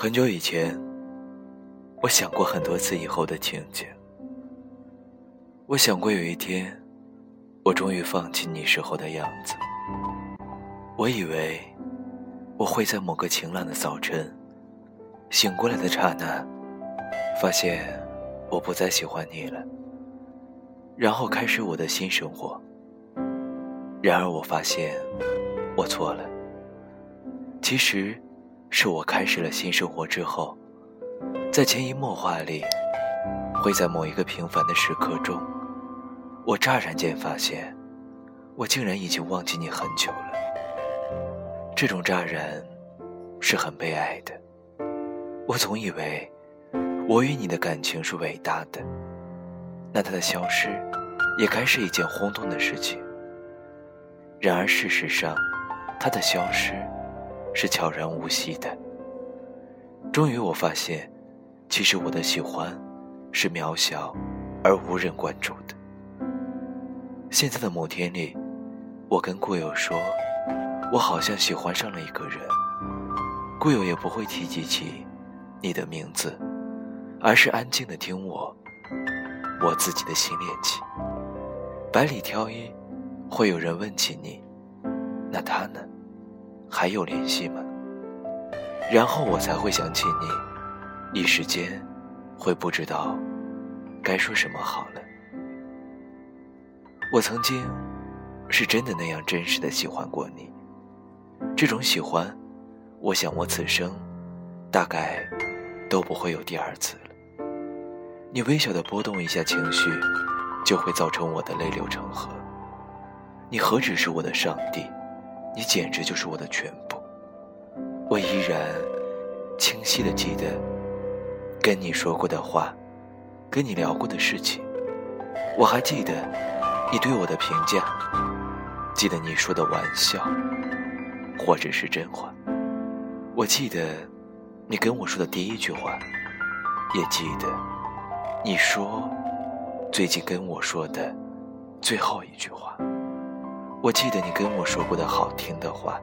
很久以前，我想过很多次以后的情景。我想过有一天，我终于放弃你时候的样子。我以为我会在某个晴朗的早晨醒过来的刹那，发现我不再喜欢你了，然后开始我的新生活。然而我发现我错了，其实。是我开始了新生活之后，在潜移默化里，会在某一个平凡的时刻中，我乍然间发现，我竟然已经忘记你很久了。这种乍然，是很悲哀的。我总以为，我与你的感情是伟大的，那它的消失，也该是一件轰动的事情。然而事实上，它的消失。是悄然无息的。终于，我发现，其实我的喜欢，是渺小而无人关注的。现在的某天里，我跟故友说，我好像喜欢上了一个人。故友也不会提及起你的名字，而是安静的听我，我自己的新恋情。百里挑一，会有人问起你，那他呢？还有联系吗？然后我才会想起你，一时间会不知道该说什么好了。我曾经是真的那样真实的喜欢过你，这种喜欢，我想我此生大概都不会有第二次了。你微小的波动一下情绪，就会造成我的泪流成河。你何止是我的上帝？你简直就是我的全部，我依然清晰的记得跟你说过的话，跟你聊过的事情，我还记得你对我的评价，记得你说的玩笑，或者是真话，我记得你跟我说的第一句话，也记得你说最近跟我说的最后一句话。我记得你跟我说过的好听的话，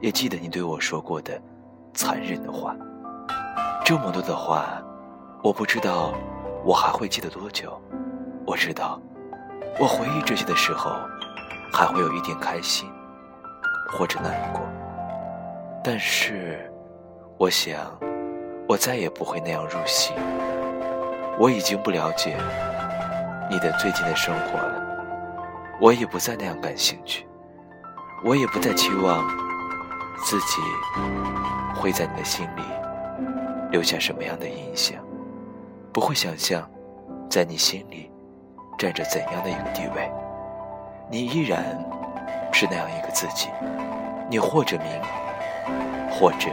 也记得你对我说过的残忍的话。这么多的话，我不知道我还会记得多久。我知道，我回忆这些的时候，还会有一点开心，或者难过。但是，我想，我再也不会那样入戏。我已经不了解你的最近的生活了。我也不再那样感兴趣，我也不再期望自己会在你的心里留下什么样的印象，不会想象在你心里占着怎样的一个地位。你依然是那样一个自己，你或者明，或者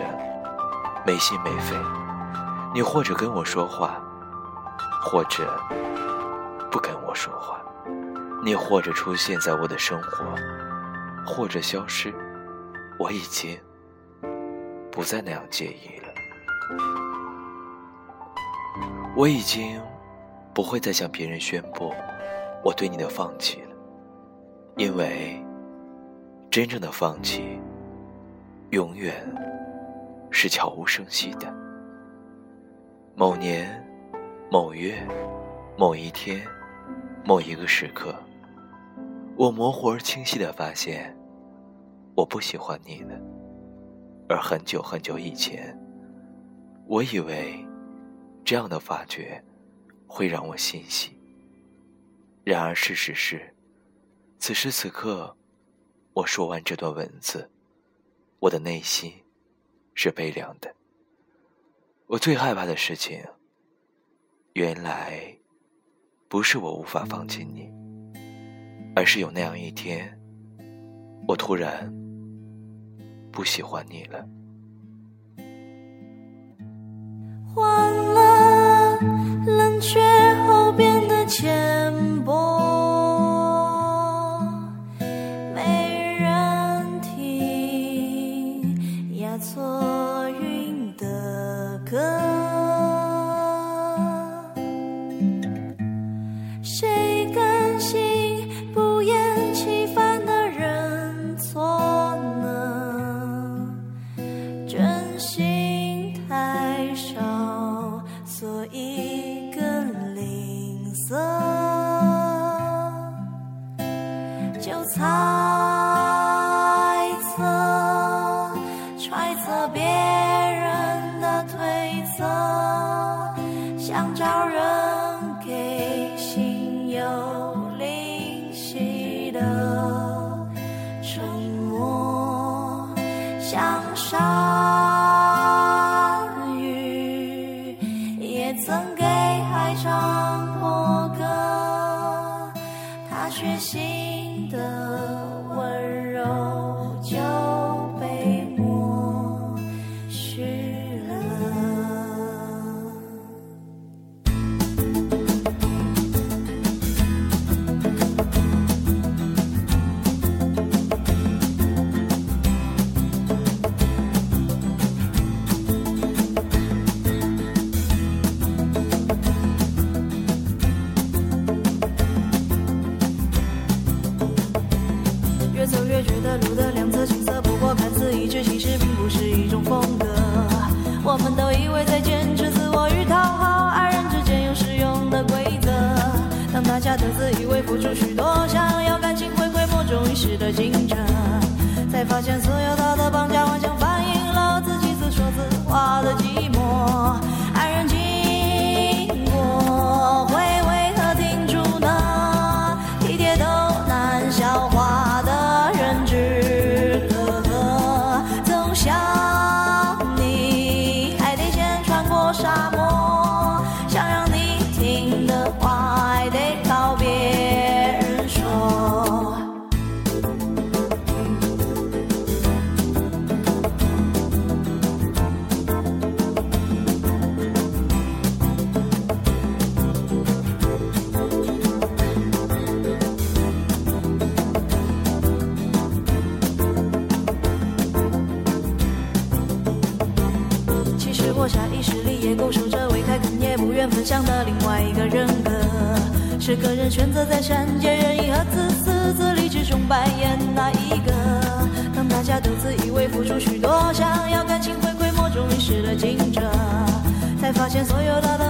没心没肺，你或者跟我说话，或者不跟我说话。你或者出现在我的生活，或者消失，我已经不再那样介意了。我已经不会再向别人宣布我对你的放弃了，因为真正的放弃，永远是悄无声息的。某年某月某一天某一个时刻。我模糊而清晰的发现，我不喜欢你了。而很久很久以前，我以为这样的发觉会让我欣喜。然而事实是，此时此刻，我说完这段文字，我的内心是悲凉的。我最害怕的事情，原来不是我无法放弃你。而是有那样一天，我突然不喜欢你了。time. 发现所有这个人选择在善解人意和自私自利之中扮演那一个？当大家都自以为付出许多想要感情回馈莫衷一是的静者才发现所有的大